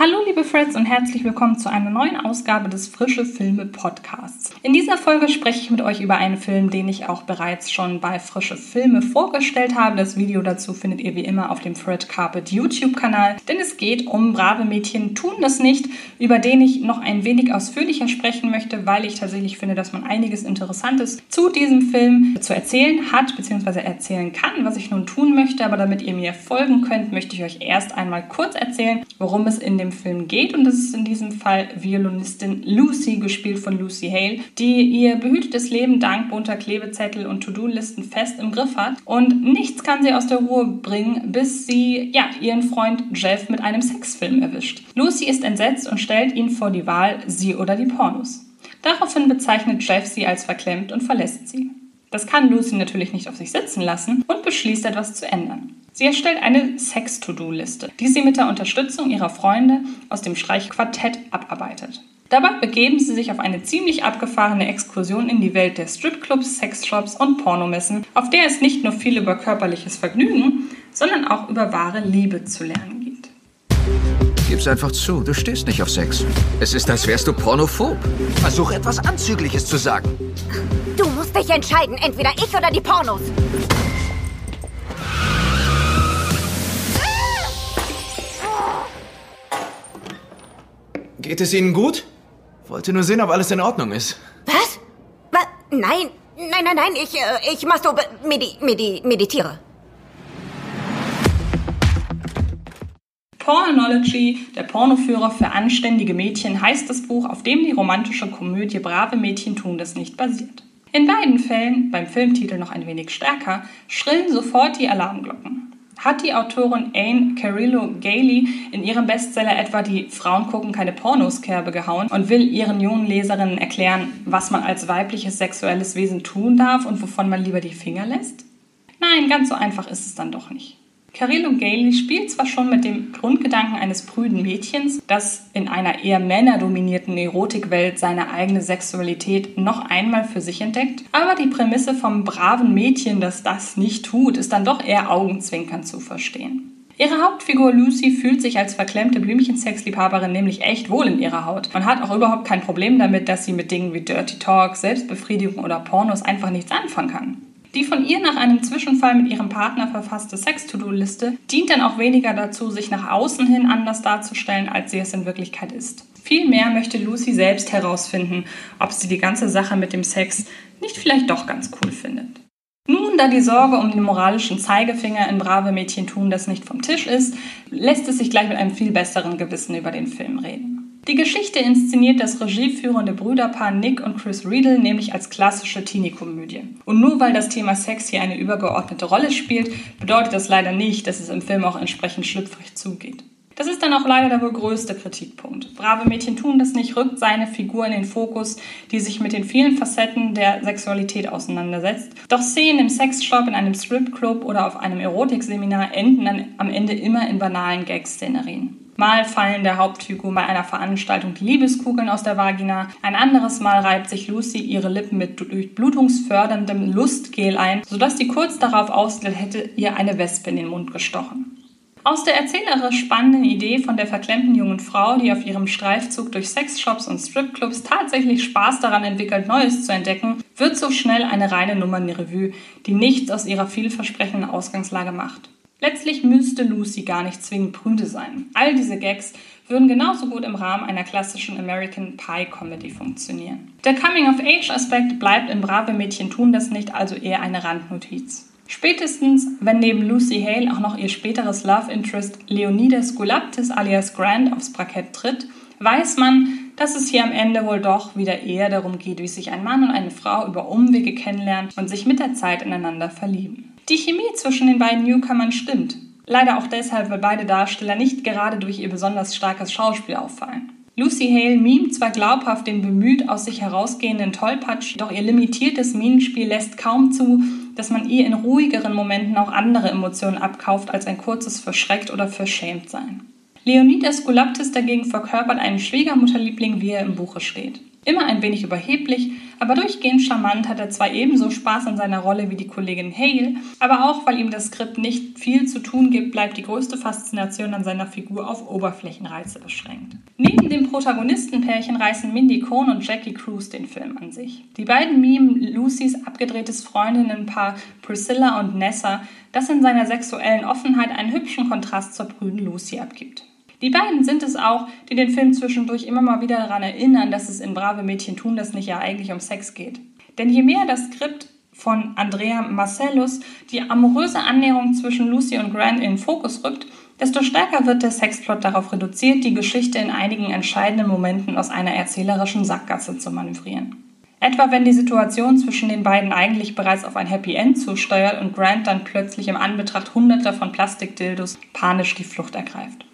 Hallo liebe Freds und herzlich willkommen zu einer neuen Ausgabe des Frische Filme Podcasts. In dieser Folge spreche ich mit euch über einen Film, den ich auch bereits schon bei Frische Filme vorgestellt habe. Das Video dazu findet ihr wie immer auf dem Fred Carpet YouTube-Kanal, denn es geht um Brave Mädchen tun das nicht, über den ich noch ein wenig ausführlicher sprechen möchte, weil ich tatsächlich finde, dass man einiges Interessantes zu diesem Film zu erzählen hat, beziehungsweise erzählen kann, was ich nun tun möchte. Aber damit ihr mir folgen könnt, möchte ich euch erst einmal kurz erzählen, worum es in dem dem Film geht. Und das ist in diesem Fall Violinistin Lucy, gespielt von Lucy Hale, die ihr behütetes Leben dank bunter Klebezettel und To-Do-Listen fest im Griff hat. Und nichts kann sie aus der Ruhe bringen, bis sie ja, ihren Freund Jeff mit einem Sexfilm erwischt. Lucy ist entsetzt und stellt ihn vor die Wahl, sie oder die Pornos. Daraufhin bezeichnet Jeff sie als verklemmt und verlässt sie. Das kann Lucy natürlich nicht auf sich sitzen lassen und beschließt etwas zu ändern. Sie erstellt eine Sex-To-Do-Liste, die sie mit der Unterstützung ihrer Freunde aus dem Streichquartett abarbeitet. Dabei begeben sie sich auf eine ziemlich abgefahrene Exkursion in die Welt der Stripclubs, Sexshops und Pornomessen, auf der es nicht nur viel über körperliches Vergnügen, sondern auch über wahre Liebe zu lernen geht. Gib's einfach zu, du stehst nicht auf Sex. Es ist, als wärst du pornophob. Versuch etwas Anzügliches zu sagen. Du musst dich entscheiden, entweder ich oder die Pornos. Geht es Ihnen gut? Wollte nur sehen, ob alles in Ordnung ist. Was? Was? Nein, nein, nein, nein, ich, äh, ich masturbe, medi, medi, meditiere. Pornology, der Pornoführer für anständige Mädchen, heißt das Buch, auf dem die romantische Komödie Brave Mädchen tun das nicht basiert. In beiden Fällen, beim Filmtitel noch ein wenig stärker, schrillen sofort die Alarmglocken. Hat die Autorin Anne Carillo Gailey in ihrem Bestseller etwa die Frauen gucken keine Pornos-Kerbe gehauen und will ihren jungen Leserinnen erklären, was man als weibliches sexuelles Wesen tun darf und wovon man lieber die Finger lässt? Nein, ganz so einfach ist es dann doch nicht. Carillo Gailey spielt zwar schon mit dem Grundgedanken eines prüden Mädchens, das in einer eher männerdominierten Erotikwelt seine eigene Sexualität noch einmal für sich entdeckt, aber die Prämisse vom braven Mädchen, das das nicht tut, ist dann doch eher augenzwinkernd zu verstehen. Ihre Hauptfigur Lucy fühlt sich als verklemmte Blümchensexliebhaberin nämlich echt wohl in ihrer Haut und hat auch überhaupt kein Problem damit, dass sie mit Dingen wie Dirty Talk, Selbstbefriedigung oder Pornos einfach nichts anfangen kann. Die von ihr nach einem Zwischenfall mit ihrem Partner verfasste Sex-To-Do-Liste dient dann auch weniger dazu, sich nach außen hin anders darzustellen, als sie es in Wirklichkeit ist. Vielmehr möchte Lucy selbst herausfinden, ob sie die ganze Sache mit dem Sex nicht vielleicht doch ganz cool findet. Nun, da die Sorge um den moralischen Zeigefinger in Brave Mädchen tun das nicht vom Tisch ist, lässt es sich gleich mit einem viel besseren Gewissen über den Film reden. Die Geschichte inszeniert das regieführende Brüderpaar Nick und Chris Riedel nämlich als klassische Teenie-Komödie. Und nur weil das Thema Sex hier eine übergeordnete Rolle spielt, bedeutet das leider nicht, dass es im Film auch entsprechend schlüpfrig zugeht. Das ist dann auch leider der wohl größte Kritikpunkt. Brave Mädchen tun das nicht, rückt seine Figur in den Fokus, die sich mit den vielen Facetten der Sexualität auseinandersetzt. Doch Szenen im Sexshop, in einem Stripclub oder auf einem Erotikseminar enden dann am Ende immer in banalen Gag-Szenerien. Mal fallen der Hauptfigur bei einer Veranstaltung die Liebeskugeln aus der Vagina, ein anderes Mal reibt sich Lucy ihre Lippen mit durchblutungsförderndem Lustgel ein, sodass sie kurz darauf aussieht, hätte ihr eine Wespe in den Mund gestochen. Aus der erzählerisch spannenden Idee von der verklemmten jungen Frau, die auf ihrem Streifzug durch Sexshops und Stripclubs tatsächlich Spaß daran entwickelt, Neues zu entdecken, wird so schnell eine reine Nummernrevue, die nichts aus ihrer vielversprechenden Ausgangslage macht. Letztlich müsste Lucy gar nicht zwingend prüde sein. All diese Gags würden genauso gut im Rahmen einer klassischen American Pie Comedy funktionieren. Der Coming-of-Age-Aspekt bleibt in Brave Mädchen tun das nicht, also eher eine Randnotiz. Spätestens, wenn neben Lucy Hale auch noch ihr späteres Love Interest Leonidas Goulaptis alias Grant aufs Parkett tritt, weiß man, dass es hier am Ende wohl doch wieder eher darum geht, wie sich ein Mann und eine Frau über Umwege kennenlernen und sich mit der Zeit ineinander verlieben. Die Chemie zwischen den beiden Newcomern stimmt. Leider auch deshalb, weil beide Darsteller nicht gerade durch ihr besonders starkes Schauspiel auffallen. Lucy Hale mimt zwar glaubhaft den bemüht aus sich herausgehenden Tollpatsch, doch ihr limitiertes Minenspiel lässt kaum zu, dass man ihr in ruhigeren Momenten auch andere Emotionen abkauft als ein kurzes verschreckt oder verschämt sein. Leonidas Goulaptis dagegen verkörpert einen Schwiegermutterliebling, wie er im Buche steht. Immer ein wenig überheblich, aber durchgehend charmant hat er zwar ebenso Spaß an seiner Rolle wie die Kollegin Hale, aber auch weil ihm das Skript nicht viel zu tun gibt, bleibt die größte Faszination an seiner Figur auf Oberflächenreize beschränkt. Neben dem Protagonistenpärchen reißen Mindy Cohn und Jackie Cruz den Film an sich. Die beiden mimen Lucys abgedrehtes Freundinnenpaar Priscilla und Nessa, das in seiner sexuellen Offenheit einen hübschen Kontrast zur prüden Lucy abgibt. Die beiden sind es auch, die den Film zwischendurch immer mal wieder daran erinnern, dass es in Brave Mädchen tun das nicht ja eigentlich um Sex geht. Denn je mehr das Skript von Andrea Marcellus die amoröse Annäherung zwischen Lucy und Grant in den Fokus rückt, desto stärker wird der Sexplot darauf reduziert, die Geschichte in einigen entscheidenden Momenten aus einer erzählerischen Sackgasse zu manövrieren. Etwa wenn die Situation zwischen den beiden eigentlich bereits auf ein Happy End zusteuert und Grant dann plötzlich im Anbetracht hunderter von Plastikdildos panisch die Flucht ergreift.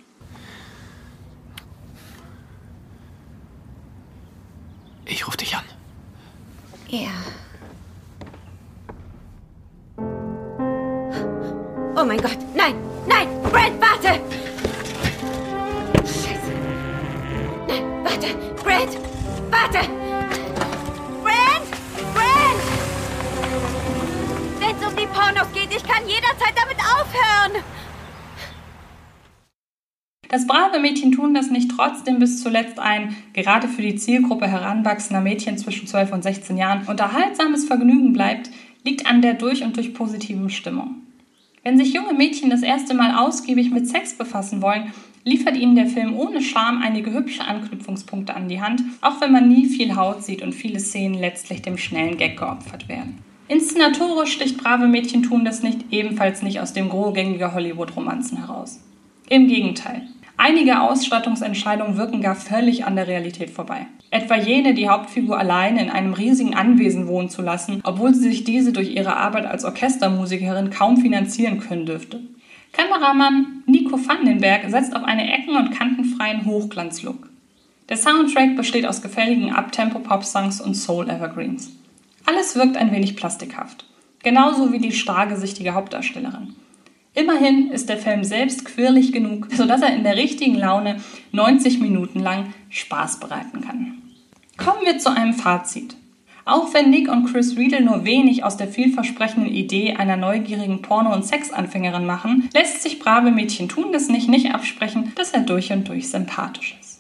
Ich rufe dich an. Ja. Oh mein Gott, nein, nein, Brent, warte! Scheiße. Nein, warte, Brent, warte! Brent, Brent! Wenn es um die Pornos geht, ich kann jederzeit damit aufhören! Das brave Mädchen tun das nicht trotzdem bis zuletzt ein, gerade für die Zielgruppe heranwachsender Mädchen zwischen 12 und 16 Jahren, unterhaltsames Vergnügen bleibt, liegt an der durch und durch positiven Stimmung. Wenn sich junge Mädchen das erste Mal ausgiebig mit Sex befassen wollen, liefert ihnen der Film ohne Scham einige hübsche Anknüpfungspunkte an die Hand, auch wenn man nie viel Haut sieht und viele Szenen letztlich dem schnellen Gag geopfert werden. Inszenatorisch sticht brave Mädchen tun das nicht ebenfalls nicht aus dem Gros gängiger Hollywood-Romanzen heraus. Im Gegenteil. Einige Ausstattungsentscheidungen wirken gar völlig an der Realität vorbei. Etwa jene, die Hauptfigur allein in einem riesigen Anwesen wohnen zu lassen, obwohl sie sich diese durch ihre Arbeit als Orchestermusikerin kaum finanzieren können dürfte. Kameramann Nico Vandenberg setzt auf einen ecken- und kantenfreien Hochglanzlook. Der Soundtrack besteht aus gefälligen Uptempo-Pop-Songs und Soul-Evergreens. Alles wirkt ein wenig plastikhaft. Genauso wie die starrgesichtige Hauptdarstellerin. Immerhin ist der Film selbst quirlig genug, sodass er in der richtigen Laune 90 Minuten lang Spaß bereiten kann. Kommen wir zu einem Fazit. Auch wenn Nick und Chris Riedel nur wenig aus der vielversprechenden Idee einer neugierigen Porno- und Sexanfängerin machen, lässt sich brave Mädchen tun das nicht nicht absprechen, dass er durch und durch sympathisch ist.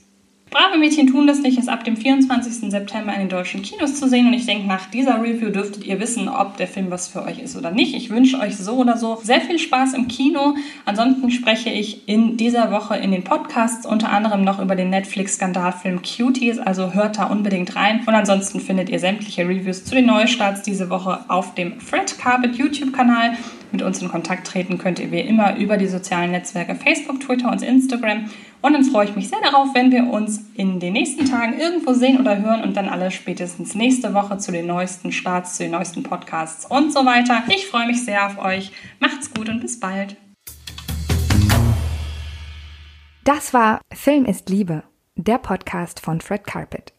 Brave Mädchen tun das nicht ist ab dem 24. September in den deutschen Kinos zu sehen und ich denke, nach dieser Review dürftet ihr wissen, ob der Film was für euch ist oder nicht. Ich wünsche euch so oder so sehr viel Spaß im Kino. Ansonsten spreche ich in dieser Woche in den Podcasts unter anderem noch über den Netflix-Skandalfilm Cuties, also hört da unbedingt rein. Und ansonsten findet ihr sämtliche Reviews zu den Neustarts diese Woche auf dem Fred Carpet YouTube-Kanal. Mit uns in Kontakt treten könnt ihr wie immer über die sozialen Netzwerke Facebook, Twitter und Instagram. Und dann freue ich mich sehr darauf, wenn wir uns in den nächsten Tagen irgendwo sehen oder hören und dann alle spätestens nächste Woche zu den neuesten Starts, zu den neuesten Podcasts und so weiter. Ich freue mich sehr auf euch. Macht's gut und bis bald. Das war Film ist Liebe, der Podcast von Fred Carpet.